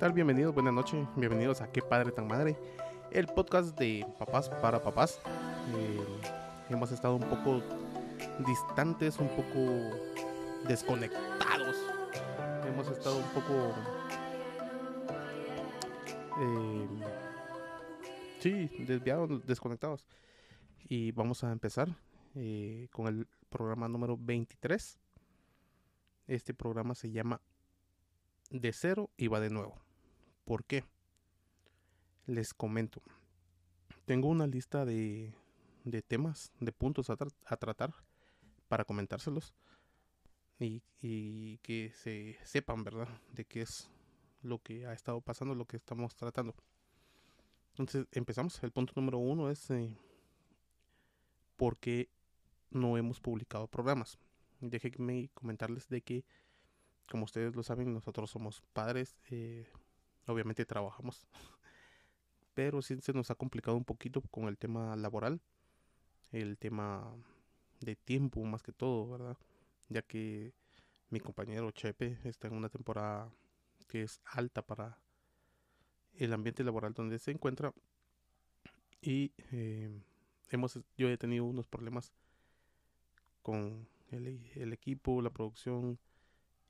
Bienvenidos, buenas noches, bienvenidos a Qué Padre Tan Madre, el podcast de papás para papás. Eh, hemos estado un poco distantes, un poco desconectados. Hemos estado un poco... Eh, sí, desviados, desconectados. Y vamos a empezar eh, con el programa número 23. Este programa se llama De cero y va de nuevo. ¿Por qué? Les comento. Tengo una lista de, de temas, de puntos a, tratar para comentárselos y, y que se sepan, ¿verdad? De qué es lo que ha estado pasando, lo que estamos tratando. Entonces empezamos. El punto número uno es eh, por qué no hemos publicado programas. Déjenme comentarles de que, como ustedes lo saben, nosotros somos padres, eh, obviamente trabajamos, pero sí se nos ha complicado un poquito con el tema laboral, el tema de tiempo más que todo, ¿verdad? Ya que mi compañero Chepe está en una temporada que es alta para el ambiente laboral donde se encuentra y eh, hemos yo he tenido unos problemas con el, el, equipo, la producción,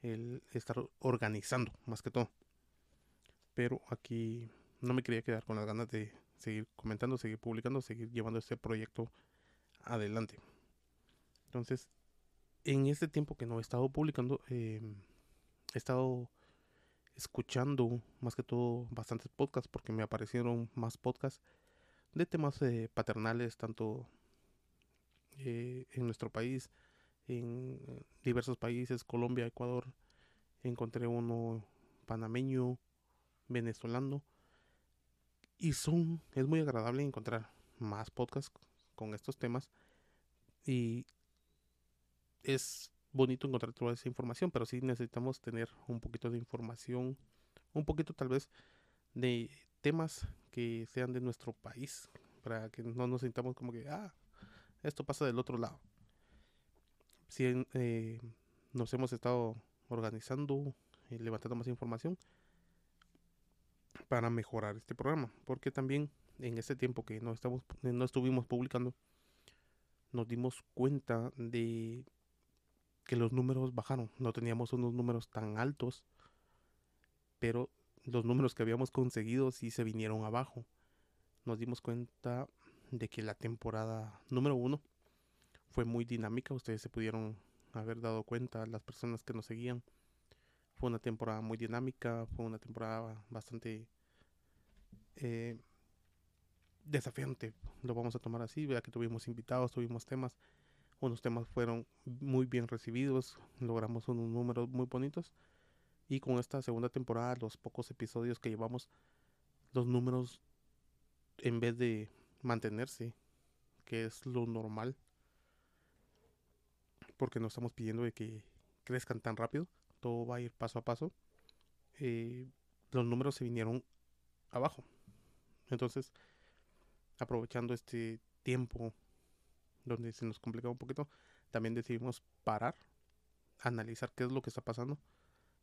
el estar organizando más que todo. Pero aquí no me quería quedar con las ganas de seguir comentando, seguir publicando, seguir llevando este proyecto adelante. Entonces, en este tiempo que no he estado publicando, eh, he estado escuchando más que todo bastantes podcasts porque me aparecieron más podcasts de temas eh, paternales, tanto eh, en nuestro país, en diversos países, Colombia, Ecuador, encontré uno panameño, venezolano, y son, es muy agradable encontrar más podcasts con estos temas, y es bonito encontrar toda esa información, pero sí necesitamos tener un poquito de información, un poquito tal vez de temas que sean de nuestro país, para que no nos sintamos como que, ah, esto pasa del otro lado. Si eh, nos hemos estado organizando y levantando más información para mejorar este programa, porque también en este tiempo que no estamos no estuvimos publicando nos dimos cuenta de que los números bajaron, no teníamos unos números tan altos, pero los números que habíamos conseguido sí se vinieron abajo. Nos dimos cuenta de que la temporada número uno fue muy dinámica. Ustedes se pudieron haber dado cuenta, las personas que nos seguían. Fue una temporada muy dinámica, fue una temporada bastante eh, desafiante. Lo vamos a tomar así, vea que tuvimos invitados, tuvimos temas. Unos temas fueron muy bien recibidos, logramos unos números muy bonitos. Y con esta segunda temporada, los pocos episodios que llevamos, los números, en vez de mantenerse, que es lo normal, porque no estamos pidiendo de que crezcan tan rápido, todo va a ir paso a paso, eh, los números se vinieron abajo. Entonces, aprovechando este tiempo donde se nos complica un poquito, también decidimos parar, analizar qué es lo que está pasando,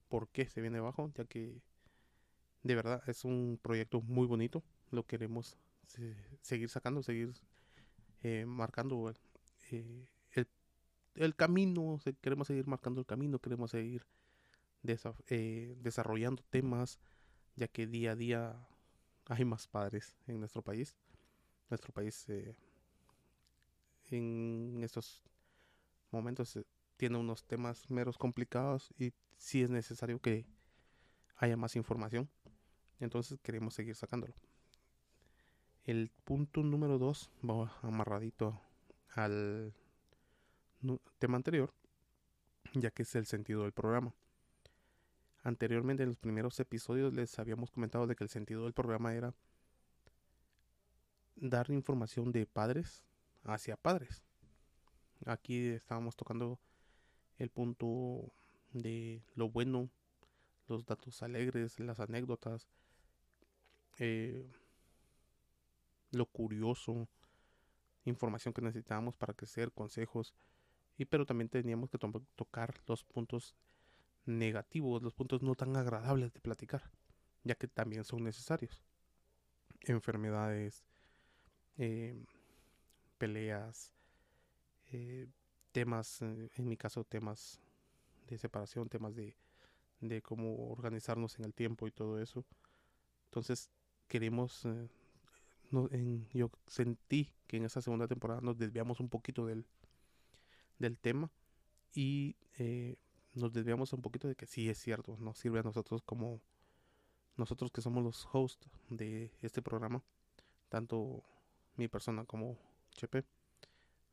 por qué se viene abajo, ya que de verdad es un proyecto muy bonito, lo queremos seguir sacando, seguir eh, marcando eh, el, el, camino, queremos seguir marcando el camino, queremos seguir eh, desarrollando temas, ya que día a día hay más padres en nuestro país. Nuestro país en estos momentos tiene unos temas meros complicados y sí es necesario que haya más información. Entonces queremos seguir sacándolo. El punto número 2 va amarradito al tema anterior, ya que es el sentido del programa. Anteriormente en los primeros episodios les habíamos comentado de que el sentido del programa era dar información de padres hacia padres. Aquí estábamos tocando el punto de lo bueno, los datos alegres, las anécdotas, eh, lo curioso, información que necesitábamos para crecer, consejos, y pero también teníamos que tocar los puntos negativos, los puntos no tan agradables de platicar, ya que también son necesarios. Enfermedades, eh, peleas, eh, temas, en mi caso temas de separación, temas de, de cómo organizarnos en el tiempo y todo eso. Entonces queremos, en, yo sentí que en esa segunda temporada nos desviamos un poquito del, del tema y eh, nos desviamos un poquito de que sí es cierto, nos sirve a nosotros como nosotros que somos los hosts de este programa, tanto mi persona como Chepe,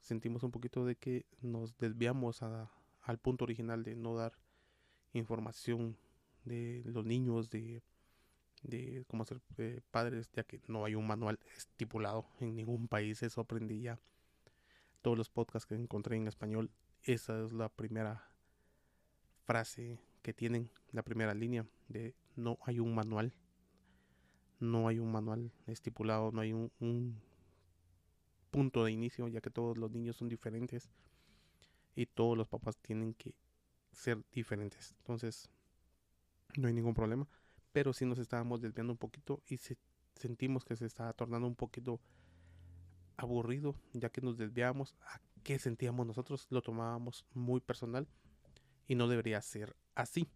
sentimos un poquito de que nos desviamos al punto original de no dar información de los niños, de, de cómo ser eh, padres, ya que no hay un manual estipulado en ningún país, eso aprendí ya. Todos los podcasts que encontré en español, esa es la primera frase que tienen, la primera línea de no hay un manual. No hay un manual estipulado, no hay un, un punto de inicio, ya que todos los niños son diferentes y todos los papás tienen que ser diferentes. Entonces, no hay ningún problema. Pero si nos estábamos desviando un poquito y sentimos que se estaba tornando un poquito aburrido, ya que nos desviamos a qué sentíamos nosotros, lo tomábamos muy personal y no debería ser así.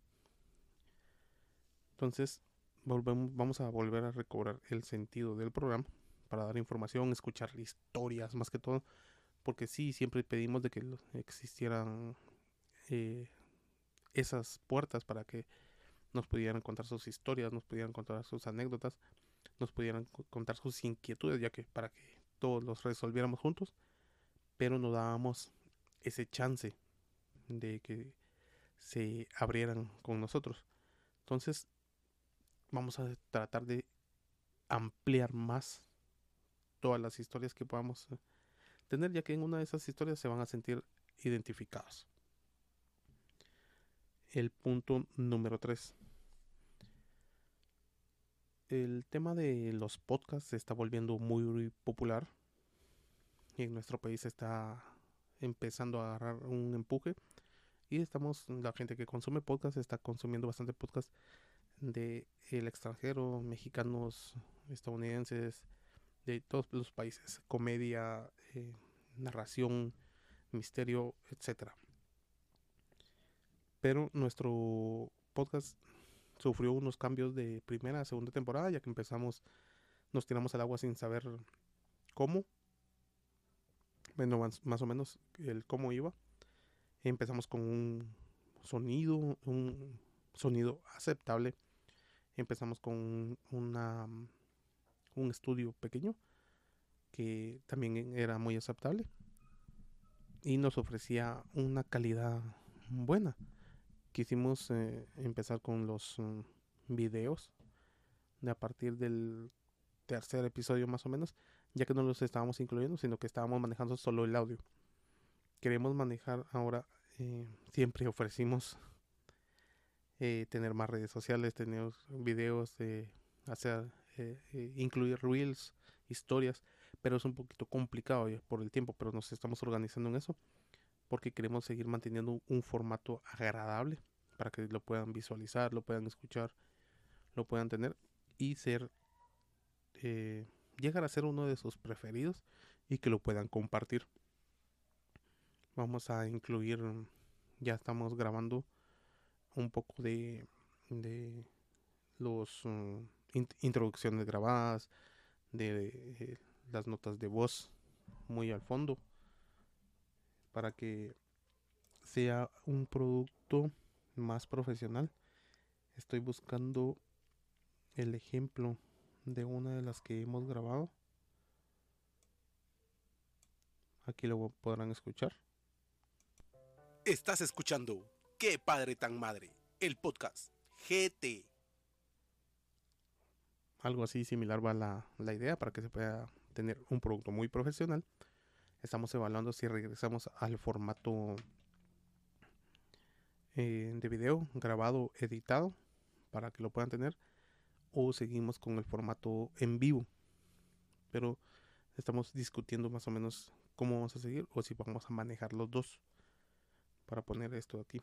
Entonces, volvemos, vamos a volver a recobrar el sentido del programa para dar información, escuchar historias más que todo, porque sí, siempre pedimos de que existieran eh, esas puertas para que nos pudieran contar sus historias, nos pudieran contar sus anécdotas, nos pudieran contar sus inquietudes, ya que para que todos los resolviéramos juntos, pero no dábamos ese chance de que se abrieran con nosotros. Entonces, vamos a tratar de ampliar más todas las historias que podamos eh, tener, ya que en una de esas historias se van a sentir identificados. El punto número 3. El tema de los podcasts se está volviendo muy popular. Y en nuestro país está empezando a agarrar un empuje. Y estamos, la gente que consume podcast está consumiendo bastante podcast de el extranjero, mexicanos, estadounidenses, de todos los países, comedia, eh, narración, misterio, etcétera. Pero nuestro podcast sufrió unos cambios de primera a segunda temporada, ya que empezamos, nos tiramos al agua sin saber cómo. Bueno, más, o menos el cómo iba. Empezamos con un sonido, un sonido aceptable. Empezamos con una, un estudio pequeño que también era muy aceptable y nos ofrecía una calidad buena quisimos eh, empezar con los mm, videos de a partir del tercer episodio más o menos, ya que no los estábamos incluyendo, sino que estábamos manejando solo el audio. Queremos manejar ahora, eh, siempre ofrecimos eh, tener más redes sociales, tener videos, hacer, incluir reels, historias, pero es un poquito complicado por el tiempo, pero nos estamos organizando en eso porque queremos seguir manteniendo un formato agradable para que lo puedan visualizar, lo puedan escuchar, lo puedan tener y ser eh, llegar a ser uno de sus preferidos y que lo puedan compartir. Vamos a incluir, ya estamos grabando un poco de, de los mm, introducciones grabadas, de eh, las notas de voz muy al fondo para que sea un producto más profesional. Estoy buscando el ejemplo de una de las que hemos grabado. Aquí lo podrán escuchar. Estás escuchando Qué padre tan madre, el podcast GT. Algo así similar va la, la idea para que se pueda tener un producto muy profesional Estamos evaluando si regresamos al formato eh, de video grabado, editado, para que lo puedan tener, o seguimos con el formato en vivo. Pero estamos discutiendo más o menos cómo vamos a seguir o si vamos a manejar los dos para poner esto aquí.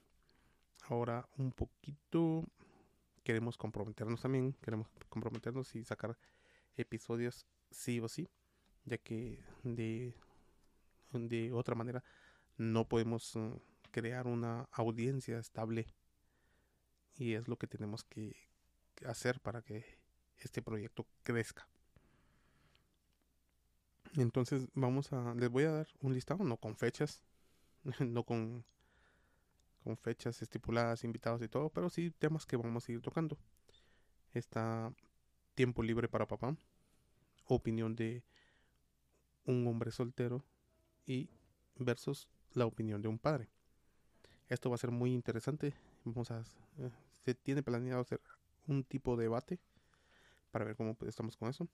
Ahora un poquito queremos comprometernos también, queremos comprometernos y sacar episodios sí o sí, ya que de, de otra manera no podemos uh, crear una audiencia estable y es lo que tenemos que hacer para que este proyecto crezca. Entonces vamos a, les voy a dar un listado, no con fechas, no con, con fechas estipuladas, invitados y todo, pero sí temas que vamos a ir tocando. Está tiempo libre para papá, opinión de un hombre soltero y versus la opinión de un padre. Esto va a ser muy interesante. Vamos a, eh, se tiene planeado hacer un tipo de debate para ver cómo estamos con eso.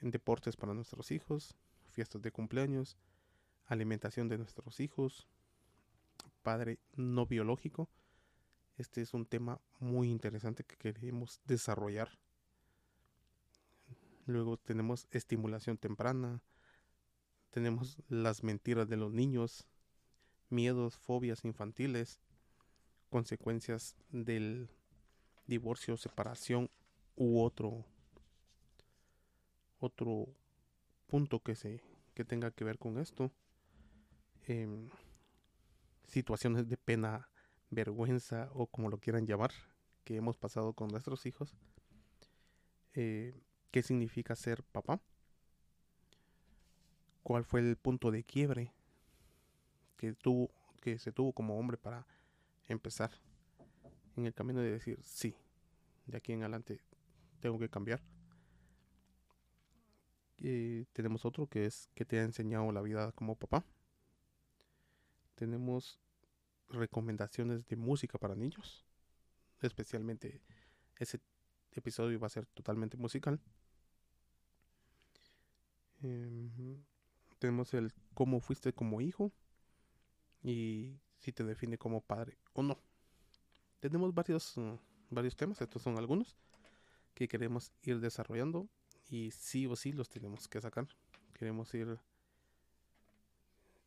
En deportes para nuestros hijos, fiestas de cumpleaños, alimentación de nuestros hijos, padre no biológico. Este es un tema muy interesante que queremos desarrollar. Luego tenemos estimulación temprana, tenemos las mentiras de los niños, miedos, fobias infantiles, consecuencias del divorcio, separación u otro otro punto que se que tenga que ver con esto em, situaciones de pena vergüenza o como lo quieran llamar que hemos pasado con nuestros hijos eh, qué significa ser papá cuál fue el punto de quiebre que tuvo que se tuvo como hombre para empezar en el camino de decir sí de aquí en adelante tengo que cambiar y tenemos otro que es que te ha enseñado la vida como papá. Tenemos recomendaciones de música para niños especialmente ese episodio va a ser totalmente musical em, tenemos el cómo fuiste como hijo y si te define como padre o no. Tenemos varios, mm, varios temas, estos son algunos que queremos ir desarrollando y sí o sí los tenemos que sacar. Queremos ir,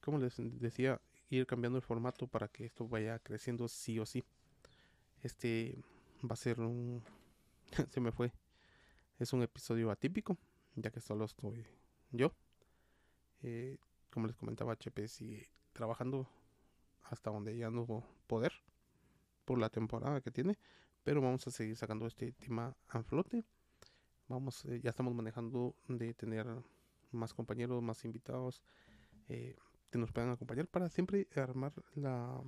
como les decía, ir cambiando el formato para que esto vaya creciendo sí o sí. Este va a ser un... se me fue. Es un episodio atípico, ya que solo estoy yo. Eh, como les comentaba, HP sigue trabajando hasta donde ya no poder por la temporada que tiene. Pero vamos a seguir sacando este tema a flote. Vamos, eh, ya estamos manejando de tener más compañeros, más invitados eh, que nos puedan acompañar para siempre armar la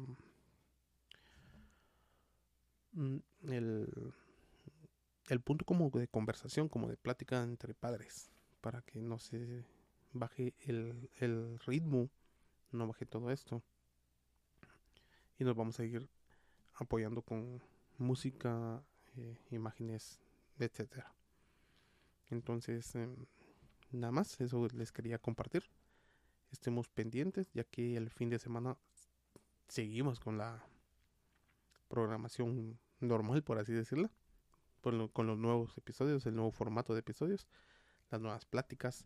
mm, el, el punto como de conversación, como de plática entre padres, para que no se baje el, el ritmo, no baje todo esto y nos vamos a ir apoyando con música, eh, imágenes, etcétera. Entonces, em, nada más, eso les quería compartir. Estemos pendientes, ya que el fin de semana seguimos con la programación normal, por así decirlo, con los nuevos episodios, el nuevo formato de episodios, las nuevas pláticas,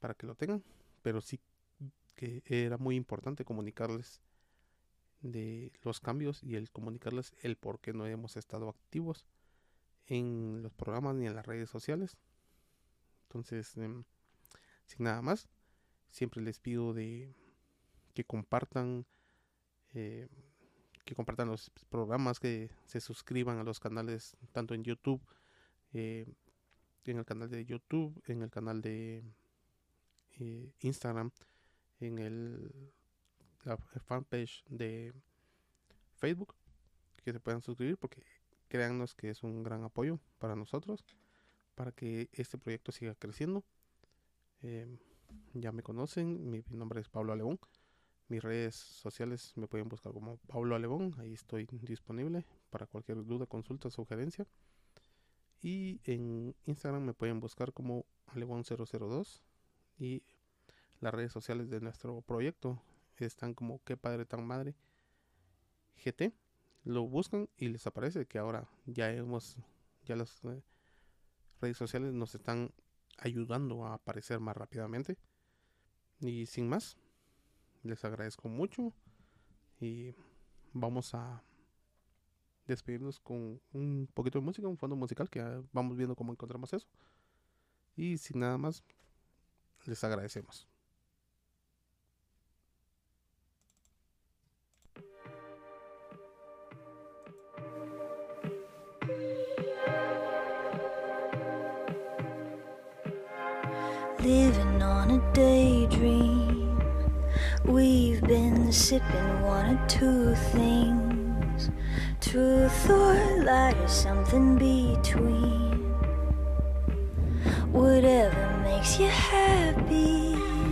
para que lo tengan. Pero sí que era muy importante comunicarles de los cambios y el comunicarles el por qué no hemos estado activos en los programas ni en las redes sociales. Entonces, em, sin nada más, siempre les pido de que compartan, eh, que compartan los programas, que se suscriban a los canales tanto en YouTube, eh, en el canal de YouTube, en el canal de eh, Instagram, en el la fanpage de Facebook, que se puedan suscribir porque créannos que es un gran apoyo para nosotros, para que este proyecto siga creciendo. Em, ya me conocen, mi, nombre es Pablo Alebón. Mis redes sociales me pueden buscar como Pablo Alebón, ahí estoy disponible para cualquier duda, consulta, sugerencia. Y en Instagram me pueden buscar como Alebón002 y las redes sociales de nuestro proyecto están como qué padre tan madre GT. Lo buscan y les aparece que ahora ya hemos, ya las eh, redes sociales nos están ayudando a aparecer más rápidamente. Y sin más, les agradezco mucho y vamos a despedirnos con un poquito de música, un fondo musical, que vamos viendo cómo encontramos eso. Y sin nada más, les agradecemos. Daydream. We've been sipping one or two things, truth or lie or something between. Whatever makes you happy.